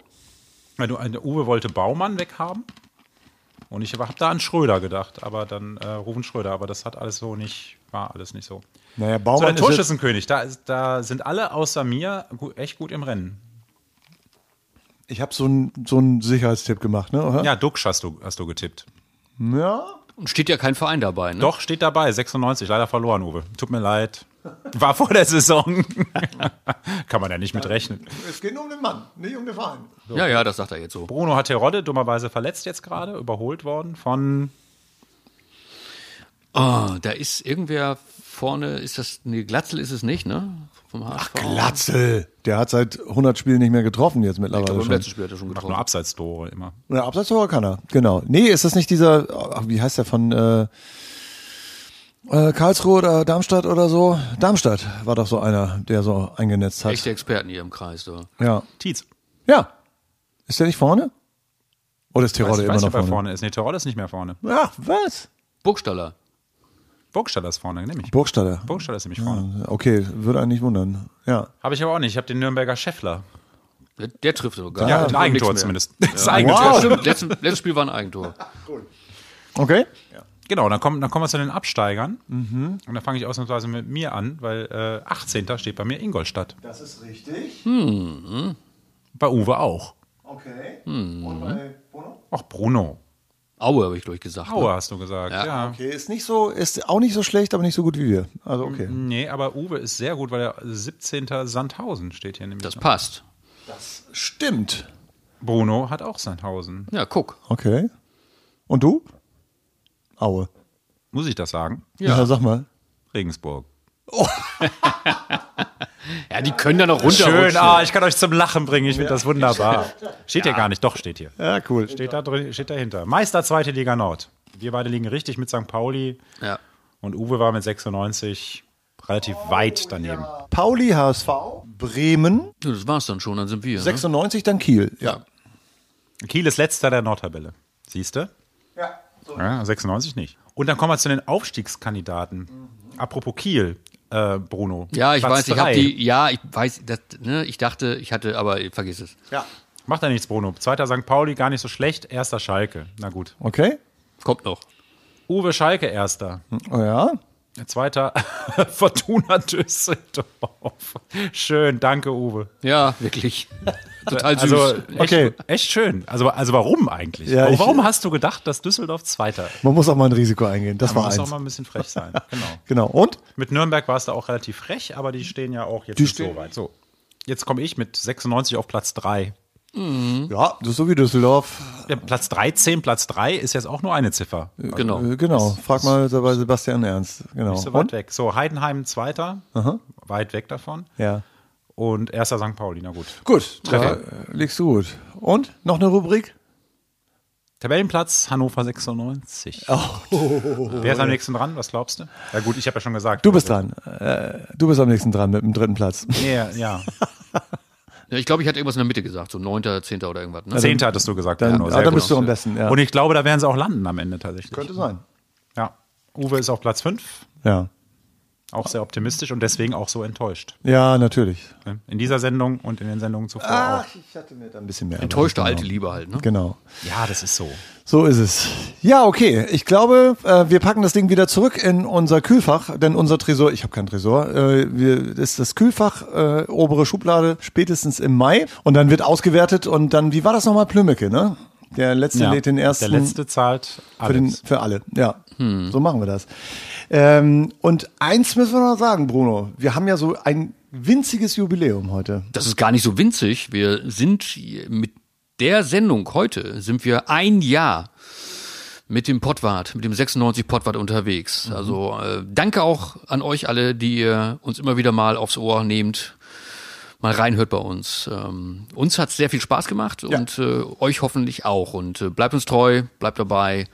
Weil du, eine Uwe wollte Baumann weghaben. Und ich habe da an Schröder gedacht, aber dann äh, Rufen Schröder, aber das hat alles so nicht, war alles nicht so. Naja, So, der Baumann ist jetzt, Torschützenkönig, da, ist- da sind alle außer mir echt gut im Rennen. Ich habe so einen so einen Sicherheitstipp gemacht, ne? Oder? Ja, Duxch hast du, hast du getippt. Ja. Und steht ja kein Verein dabei, ne? Doch, steht dabei, 96, leider verloren, Uwe. Tut mir leid. War vor der Saison. [laughs] Kann man ja nicht mit rechnen. Es geht nur um den Mann, nicht um den Verein. Ja, ja, das sagt er jetzt so. Bruno hat Terodde dummerweise verletzt jetzt gerade, überholt worden von Oh, da ist irgendwer vorne, ist das, nee, Glatzel ist es nicht, ne? Vom HSV. Glatzel. Der hat seit 100 Spielen nicht mehr getroffen jetzt Ich mittlerweile glaube, im schon. letzten Spiel hat er schon macht nur getroffen. Abseitstore immer. Ja, Abseitstor kann er, genau. Nee, ist das nicht dieser, ach, wie heißt der von äh, äh, Karlsruhe oder Darmstadt oder so? Darmstadt war doch so einer, der so eingenetzt hat. Echte Experten hier im Kreis, da. Ja. Tietz. Ja. Ist der nicht vorne? Oder ist Weiß, Terodde ich immer weiß noch nicht, wer vorne? vorne ist. Nee, Terodde ist nicht mehr vorne. Ja, was? Burgstaller. Burgstaller ist vorne, nämlich. Burgstaller. Burgstaller ist nämlich vorne. Okay, würde einen nicht wundern. Ja. Habe ich aber auch nicht. Ich habe den Nürnberger Scheffler. Der, der trifft sogar. Ja, [laughs] ein Eigentor zumindest. Das Ja, Eigentor. Ja, stimmt. Letztes, Spiel war ein Eigentor. [laughs] Okay. Genau, dann kommen, dann kommen wir zu den Absteigern. Und da fange ich ausnahmsweise mit mir an, weil äh, 18. steht bei mir Ingolstadt. Das ist richtig. Bei Uwe auch. Okay. Und bei Bono? Auch Bruno. Aue, habe ich glaube ich gesagt. ne? Aue hast du gesagt. Ja. Ja. Okay, ist nicht so, ist auch nicht so schlecht, aber nicht so gut wie wir. Also okay. Nee, aber Uwe ist sehr gut, weil er 17. Sandhausen steht hier nämlich. Das noch. passt. Stimmt. Bruno hat auch Sandhausen. Ja, guck. Okay. Und du? Aue. Muss ich das sagen? Ja, sag mal. Regensburg. [laughs] Ja, die können da noch runter. Schön, ah, ich kann euch zum Lachen bringen. Ich finde das wunderbar. Steht hier gar nicht, doch steht hier. Ja, cool. Steht da drin, steht dahinter. Meister zweite Liga Nord. Wir beide liegen richtig mit St. Pauli Ja. und Uwe war mit 96 relativ weit daneben. Pauli, HSV, Bremen, Ja, Das war's dann schon, dann sind wir. Ne? 96, dann Kiel. Ja. Kiel ist letzter der Nordtabelle. Siehst du? Ja. So. Ja, 96 nicht. Und dann kommen wir zu den Aufstiegskandidaten. Apropos Kiel, äh, Bruno. Ja, ich Platz weiß, ich habe die, ja, ich weiß, das, ne, ich dachte, ich hatte, aber vergiss es. Ja. Macht ja nichts, Bruno. Zweiter St. Pauli, gar nicht so schlecht. Erster Schalke. Na gut. Okay. Kommt noch. Uwe Schalke, erster. Oh ja. Zweiter [laughs] Fortuna Düsseldorf. Schön, danke, Uwe. Ja, wirklich. Total süß. Also echt, Okay. echt schön. Also, also warum eigentlich? Ja, warum, ich- warum hast du gedacht, dass Düsseldorf Zweiter? Man muss auch mal ein Risiko eingehen. Das Man war muss auch eins. mal ein bisschen frech sein. [laughs] Genau. Genau. Und? Mit Nürnberg war es da auch relativ frech, aber die stehen ja auch jetzt Die nicht stehen- so weit. So, jetzt komme ich mit 96 auf Platz 3. Ja, das ist so wie Düsseldorf. Ja, Platz 13, Platz 3 ist jetzt auch nur eine Ziffer. genau. Äh, Genau. Frag mal bei Sebastian Ernst. Genau. Nicht so weit Und? weg. So, Heidenheim Zweiter, weit weg davon. Ja. Und erster St. Pauli, na gut. Gut. Da Treffer. liegst du gut. Und? Noch eine Rubrik? Tabellenplatz Hannover 96. Wer ist am nächsten dran? Was glaubst du? Ja gut, ich habe ja schon gesagt. Du bist dran. Äh, du bist am nächsten dran mit dem dritten Platz. Ja, ja. [laughs] Ja, ich glaube, ich hatte irgendwas in der Mitte gesagt, so neunter, zehnter oder irgendwas. Ne? Zehnter hattest du gesagt. Dann, genau, ah, sehr dann bist du am besten. Ja. Und ich glaube, da werden sie auch landen am Ende tatsächlich. Könnte sein. Ja. Uwe ist auf Platz 5, Ja. Auch sehr optimistisch und deswegen auch so enttäuscht. Ja, natürlich. In dieser Sendung und in den Sendungen zuvor auch. ich hatte mir da ein bisschen mehr. Enttäuschte erwartet, alte Liebe halt, ne? Genau. Ja, das ist so. So ist es. Ja, okay. Ich glaube, äh, wir packen das Ding wieder zurück in unser Kühlfach, denn unser Tresor, ich habe kein Tresor, äh, wir, ist das Kühlfach, äh, obere Schublade, spätestens im Mai. Und dann wird ausgewertet und dann, wie war das nochmal, Plümmecke, ne? Der letzte lädt den ersten. Der letzte zahlt Für, den, alles. für alle, ja. So machen wir das. Ähm, und eins müssen wir noch sagen, Bruno. Wir haben ja so ein winziges Jubiläum heute. Das ist gar nicht so winzig. Wir sind mit der Sendung heute, sind wir ein Jahr mit dem Pottwart, mit dem 96 Pottwart unterwegs. Also äh, danke auch an euch alle, die ihr uns immer wieder mal aufs Ohr nehmt, mal reinhört bei uns. Ähm, uns hat sehr viel Spaß gemacht und äh, euch hoffentlich auch. Und äh, bleibt uns treu, bleibt dabei,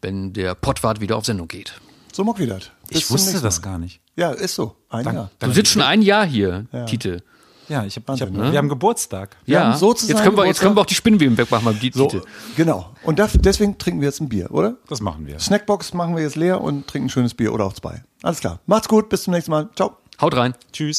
wenn der Pottwart wieder auf Sendung geht. So mock wieder. Ich wusste das gar nicht. Ja, ist so. Ein Jahr. Du sitzt schon ein Jahr hier, Tite. Ja, ich hab, ich hab, ne? wir haben Geburtstag. Ja, haben sozusagen jetzt können wir, jetzt können wir auch die Spinnweben wegmachen beim So, Tite. genau. Und daf- deswegen trinken wir jetzt ein Bier, oder? Das machen wir. Snackbox machen wir jetzt leer und trinken ein schönes Bier oder auch zwei. Alles klar. Macht's gut, bis zum nächsten Mal. Ciao. Haut rein. Tschüss.